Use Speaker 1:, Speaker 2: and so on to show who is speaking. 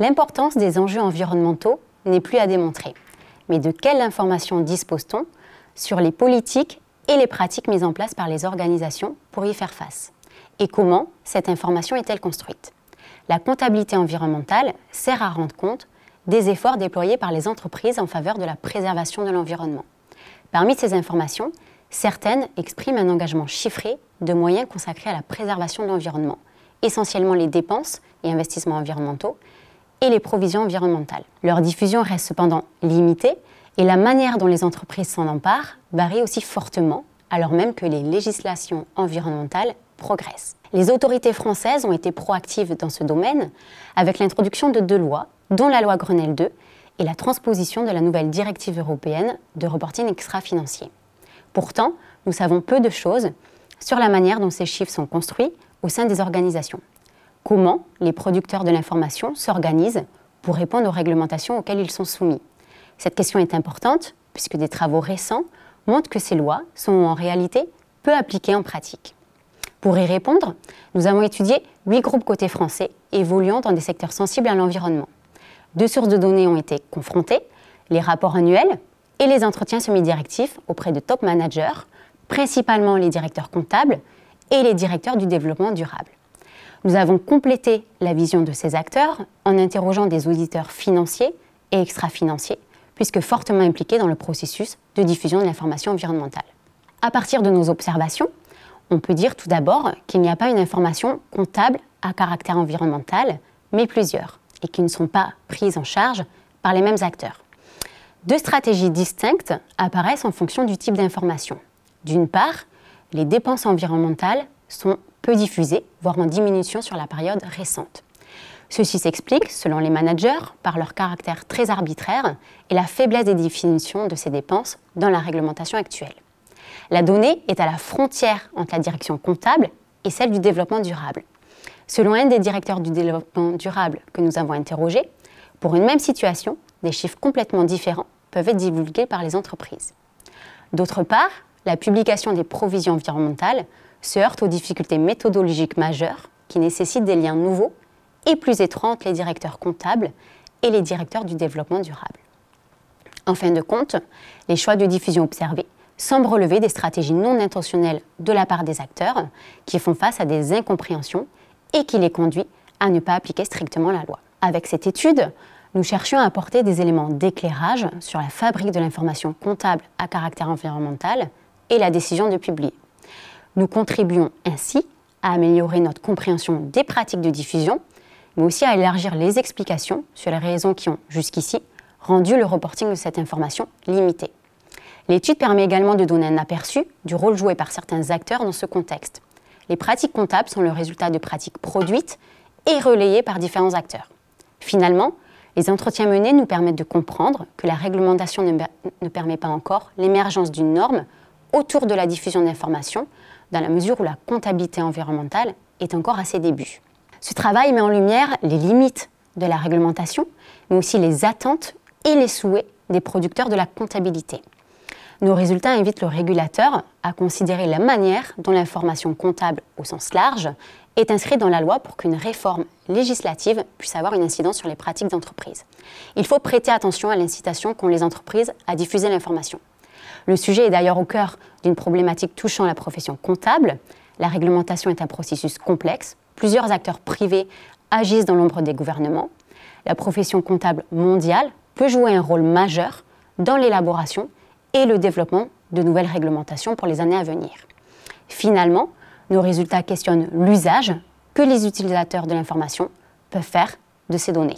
Speaker 1: L'importance des enjeux environnementaux n'est plus à démontrer. Mais de quelle information dispose-t-on sur les politiques et les pratiques mises en place par les organisations pour y faire face? Et comment cette information est-elle construite? La comptabilité environnementale sert à rendre compte des efforts déployés par les entreprises en faveur de la préservation de l'environnement. Parmi ces informations, certaines expriment un engagement chiffré de moyens consacrés à la préservation de l'environnement, essentiellement les dépenses et investissements environnementaux et les provisions environnementales. Leur diffusion reste cependant limitée et la manière dont les entreprises s'en emparent varie aussi fortement, alors même que les législations environnementales progressent. Les autorités françaises ont été proactives dans ce domaine avec l'introduction de deux lois, dont la loi Grenelle 2 et la transposition de la nouvelle directive européenne de reporting extra-financier. Pourtant, nous savons peu de choses sur la manière dont ces chiffres sont construits au sein des organisations. Comment les producteurs de l'information s'organisent pour répondre aux réglementations auxquelles ils sont soumis Cette question est importante puisque des travaux récents montrent que ces lois sont en réalité peu appliquées en pratique. Pour y répondre, nous avons étudié huit groupes côté français évoluant dans des secteurs sensibles à l'environnement. Deux sources de données ont été confrontées, les rapports annuels et les entretiens semi-directifs auprès de top managers, principalement les directeurs comptables et les directeurs du développement durable. Nous avons complété la vision de ces acteurs en interrogeant des auditeurs financiers et extra-financiers, puisque fortement impliqués dans le processus de diffusion de l'information environnementale. À partir de nos observations, on peut dire tout d'abord qu'il n'y a pas une information comptable à caractère environnemental, mais plusieurs, et qui ne sont pas prises en charge par les mêmes acteurs. Deux stratégies distinctes apparaissent en fonction du type d'information. D'une part, les dépenses environnementales sont peu diffusées, voire en diminution sur la période récente. Ceci s'explique, selon les managers, par leur caractère très arbitraire et la faiblesse des définitions de ces dépenses dans la réglementation actuelle. La donnée est à la frontière entre la direction comptable et celle du développement durable. Selon un des directeurs du développement durable que nous avons interrogé, pour une même situation, des chiffres complètement différents peuvent être divulgués par les entreprises. D'autre part, la publication des provisions environnementales se heurte aux difficultés méthodologiques majeures qui nécessitent des liens nouveaux et plus étroits entre les directeurs comptables et les directeurs du développement durable. En fin de compte, les choix de diffusion observés semblent relever des stratégies non intentionnelles de la part des acteurs qui font face à des incompréhensions et qui les conduit à ne pas appliquer strictement la loi. Avec cette étude, nous cherchions à apporter des éléments d'éclairage sur la fabrique de l'information comptable à caractère environnemental et la décision de publier. Nous contribuons ainsi à améliorer notre compréhension des pratiques de diffusion, mais aussi à élargir les explications sur les raisons qui ont, jusqu'ici, rendu le reporting de cette information limité. L'étude permet également de donner un aperçu du rôle joué par certains acteurs dans ce contexte. Les pratiques comptables sont le résultat de pratiques produites et relayées par différents acteurs. Finalement, les entretiens menés nous permettent de comprendre que la réglementation ne, permet pas encore l'émergence d'une norme autour de la diffusion d'informations, dans la mesure où la comptabilité environnementale est encore à ses débuts. Ce travail met en lumière les limites de la réglementation, mais aussi les attentes et les souhaits des producteurs de la comptabilité. Nos résultats invitent le régulateur à considérer la manière dont l'information comptable au sens large est inscrite dans la loi pour qu'une réforme législative puisse avoir une incidence sur les pratiques d'entreprise. Il faut prêter attention à l'incitation qu'ont les entreprises à diffuser l'information. Le sujet est d'ailleurs au cœur d'une problématique touchant la profession comptable. La réglementation est un processus complexe. Plusieurs acteurs privés agissent dans l'ombre des gouvernements. La profession comptable mondiale peut jouer un rôle majeur dans l'élaboration et le développement de nouvelles réglementations pour les années à venir. Finalement, nos résultats questionnent l'usage que les utilisateurs de l'information peuvent faire de ces données.